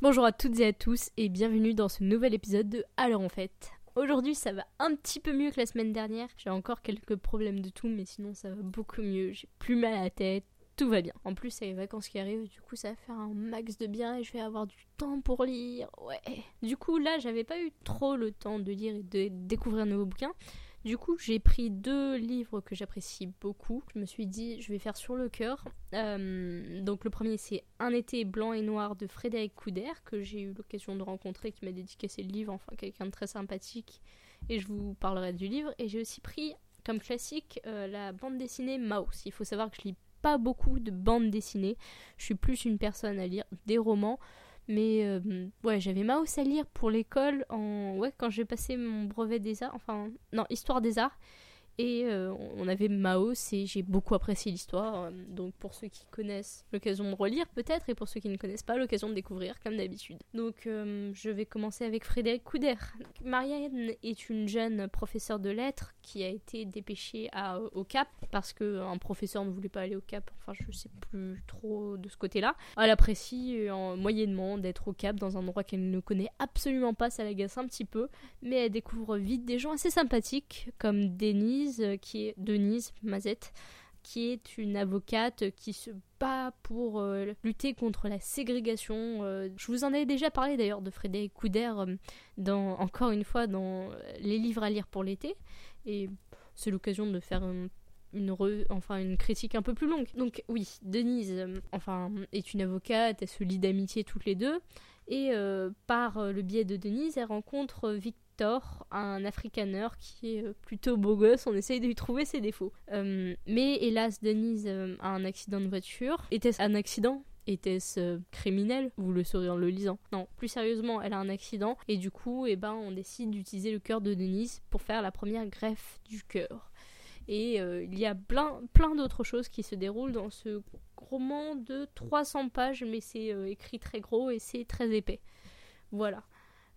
Bonjour à toutes et à tous et bienvenue dans ce nouvel épisode de Alors en fait. Aujourd'hui ça va un petit peu mieux que la semaine dernière. J'ai encore quelques problèmes de tout mais sinon ça va beaucoup mieux. J'ai plus mal à la tête. Tout va bien. En plus, c'est les vacances qui arrivent, du coup, ça va faire un max de bien et je vais avoir du temps pour lire. Ouais. Du coup, là, j'avais pas eu trop le temps de lire et de découvrir un nouveau bouquin. Du coup, j'ai pris deux livres que j'apprécie beaucoup. Je me suis dit, je vais faire sur le cœur. Euh, donc, le premier, c'est Un été blanc et noir de Frédéric Couder, que j'ai eu l'occasion de rencontrer, qui m'a dédicacé le livre, enfin, quelqu'un de très sympathique. Et je vous parlerai du livre. Et j'ai aussi pris, comme classique, euh, la bande dessinée Mouse. Il faut savoir que je lis pas beaucoup de bandes dessinées. Je suis plus une personne à lire des romans. Mais euh, ouais, j'avais Maus à lire pour l'école en ouais quand j'ai passé mon brevet des arts, enfin non histoire des arts. Et euh, on avait Mao, et j'ai beaucoup apprécié l'histoire. Euh, donc pour ceux qui connaissent, l'occasion de relire peut-être, et pour ceux qui ne connaissent pas, l'occasion de découvrir comme d'habitude. Donc euh, je vais commencer avec Frédéric Couder. Marianne est une jeune professeure de lettres qui a été dépêchée au Cap parce qu'un professeur ne voulait pas aller au Cap. Enfin, je sais plus trop de ce côté-là. Elle apprécie moyennement d'être au Cap dans un endroit qu'elle ne connaît absolument pas. Ça l'agace un petit peu, mais elle découvre vite des gens assez sympathiques comme Denis euh, qui est Denise Mazette, qui est une avocate qui se bat pour euh, lutter contre la ségrégation. Euh, je vous en avais déjà parlé d'ailleurs de Frédéric Couder, dans, encore une fois, dans les livres à lire pour l'été. Et c'est l'occasion de faire une, enfin, une critique un peu plus longue. Donc oui, Denise enfin, est une avocate, elle se lie d'amitié toutes les deux. Et par le biais de Denise, elle rencontre Victor Un africaner qui est euh, plutôt beau gosse, on essaye de lui trouver ses défauts. Euh, mais hélas, Denise euh, a un accident de voiture. Était-ce un accident? Était-ce criminel? Vous le saurez en le lisant. Non, plus sérieusement, elle a un accident et du coup, eh ben, on décide d'utiliser le cœur de Denise pour faire la première greffe du cœur. Et il y a plein, plein d'autres choses qui se déroulent dans ce roman de 300 pages, mais c'est écrit très gros et c'est très épais. Voilà.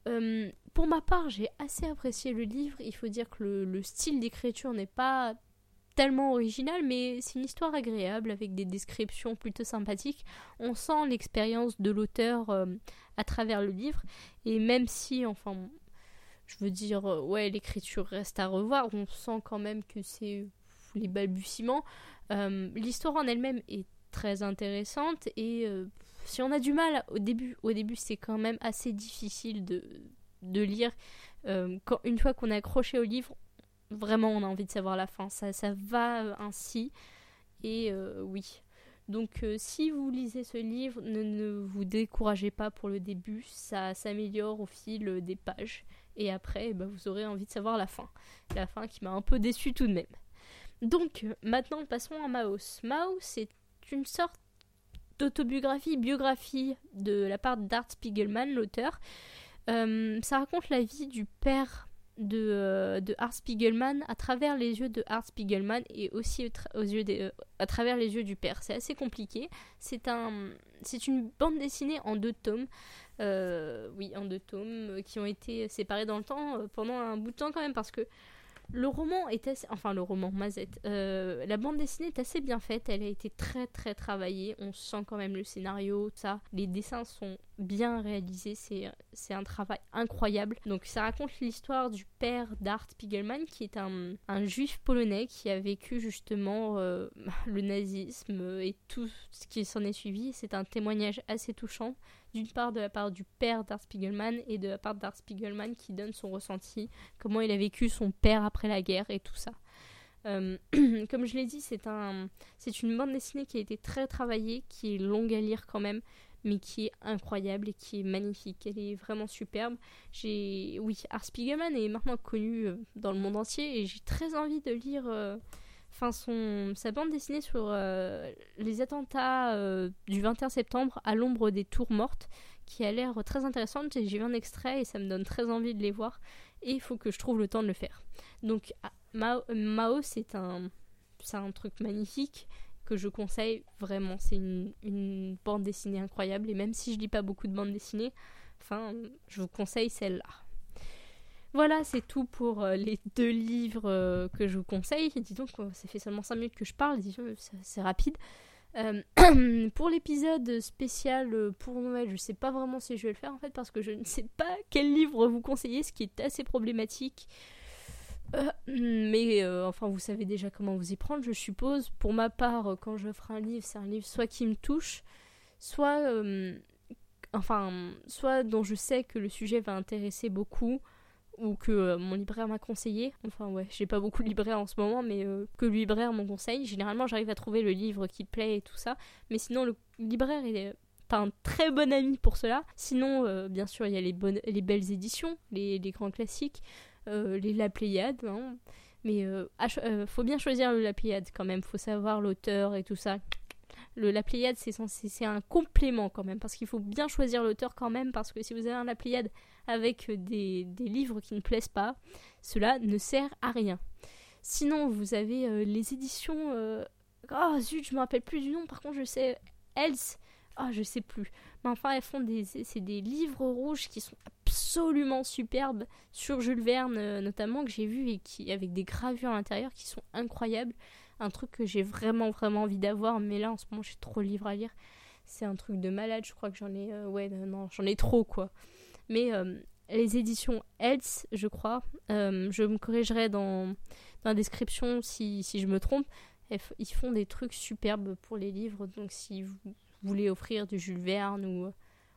Euh, pour ma part, j'ai assez apprécié le livre. Il faut dire que le, style d'écriture n'est pas tellement original, mais c'est une histoire agréable avec des descriptions plutôt sympathiques. On sent l'expérience de l'auteur euh, à travers le livre, et même si, enfin, je veux dire, euh, ouais, l'écriture reste à revoir, on sent quand même que c'est les balbutiements. L'histoire en elle-même est très intéressante et si on a du mal au début, au début c'est quand même assez difficile de, lire. Euh, une fois qu'on est accroché au livre, vraiment on a envie de savoir la fin. Ça, va euh, ainsi. Et euh, oui. Donc si vous lisez ce livre, ne, vous découragez pas pour le début. Ça s'améliore au fil des pages. Et après, bah, vous aurez envie de savoir la fin. La fin qui m'a un peu déçu tout de même. Donc maintenant passons à Maus. Maus c'est une sorte d'autobiographie, biographie de la part d'Art Spiegelman, l'auteur. Euh, ça raconte la vie du père de, euh, de Art Spiegelman à travers les yeux de Art Spiegelman et aussi aux yeux euh, à travers les yeux du père. C'est assez compliqué. C'est un, c'est une bande dessinée en deux tomes. oui, en deux tomes qui ont été séparés dans le temps pendant un bout de temps quand même parce que le roman est assez... Enfin, le roman, Mazette. Euh, la bande dessinée est assez bien faite. Elle a été très, très travaillée. On sent quand même le scénario, ça. Les dessins sont bien réalisés. C'est un travail incroyable. Donc, ça raconte l'histoire du père d'Art Spiegelman, qui est un, un, juif polonais qui a vécu justement euh, le nazisme et tout ce qui s'en est suivi. C'est un témoignage assez touchant d'une part de la part du père d'Art Spiegelman et de la part d'Art Spiegelman qui donne son ressenti, comment il a vécu son père après la guerre et tout ça. Euh, comme je l'ai dit, c'est un, c'est une bande dessinée qui a été très travaillée, qui est longue à lire quand même, mais qui est incroyable et qui est magnifique. Elle est vraiment superbe. J'ai, oui, Art Spiegelman est maintenant connu euh, dans le monde entier et j'ai très envie de lire. Euh, enfin son, sa bande dessinée sur euh, les attentats du 21 septembre à l'ombre des tours mortes, qui a l'air très intéressante. J'ai vu un extrait et ça me donne très envie de les voir. Et il faut que je trouve le temps de le faire. Donc ah, Mao, c'est un, un truc magnifique que je conseille vraiment. C'est une, bande dessinée incroyable. Et même si je lis pas beaucoup de bandes dessinées, enfin, je vous conseille celle-là. Voilà, c'est tout pour euh, les deux livres euh, que je vous conseille. Dis donc, ça fait seulement 5 minutes que je parle, c'est rapide. Euh, pour l'épisode spécial euh, pour Noël, je sais pas vraiment si je vais le faire en fait parce que je ne sais pas quel livre vous conseiller, ce qui est assez problématique. Euh, mais enfin, vous savez déjà comment vous y prendre, je suppose. Pour ma part, quand j'offre un livre, c'est un livre soit qui me touche, soit, enfin, soit dont je sais que le sujet va intéresser beaucoup, ou que euh, mon libraire m'a conseillé. Enfin ouais, j'ai pas beaucoup de libraires en ce moment, mais euh, que le libraire m'en conseille. Généralement, j'arrive à trouver le livre qui plaît et tout ça. Mais sinon, le libraire est un très bon ami pour cela. Sinon, euh, bien sûr, il y a les belles éditions, les, grands classiques, les La Pléiade. Hein. Mais faut bien choisir le La Pléiade quand même. Faut savoir l'auteur et tout ça le, la Pléiade, c'est un complément quand même, parce qu'il faut bien choisir l'auteur quand même, parce que si vous avez un la Pléiade avec des, livres qui ne plaisent pas, cela ne sert à rien. Sinon, vous avez euh, les éditions... Euh, oh zut, je me rappelle plus du nom, par contre je sais... Else Ah, je sais plus. Mais enfin, elles font des... C'est des livres rouges qui sont absolument superbes, sur Jules Verne euh, notamment, que j'ai vu, et qui avec des gravures à l'intérieur qui sont incroyables. Un truc que j'ai vraiment vraiment envie d'avoir mais là en ce moment j'ai trop de livres à lire. C'est un truc de malade je crois que j'en ai euh, ouais non j'en ai trop quoi. Mais euh, les éditions Else je crois je me corrigerai dans, dans la description si, si je me trompe ils font des trucs superbes pour les livres. Donc si vous voulez offrir du Jules Verne ou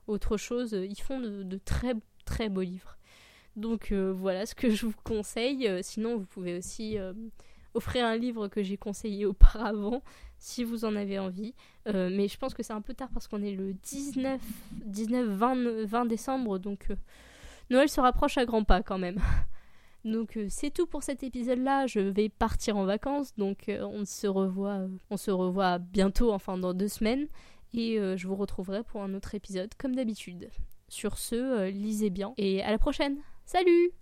autre chose ils font de, de très très beaux livres donc voilà ce que je vous conseille sinon vous pouvez aussi offrir un livre que j'ai conseillé auparavant si vous en avez envie. Euh, mais je pense que c'est un peu tard parce qu'on est le 19, 19 20, 20 décembre, donc euh, Noël se rapproche à grands pas quand même. Donc euh, c'est tout pour cet épisode-là. Je vais partir en vacances, donc on se revoit, on se revoit bientôt, enfin dans deux semaines, et je vous retrouverai pour un autre épisode comme d'habitude. Sur ce, lisez bien et à la prochaine. Salut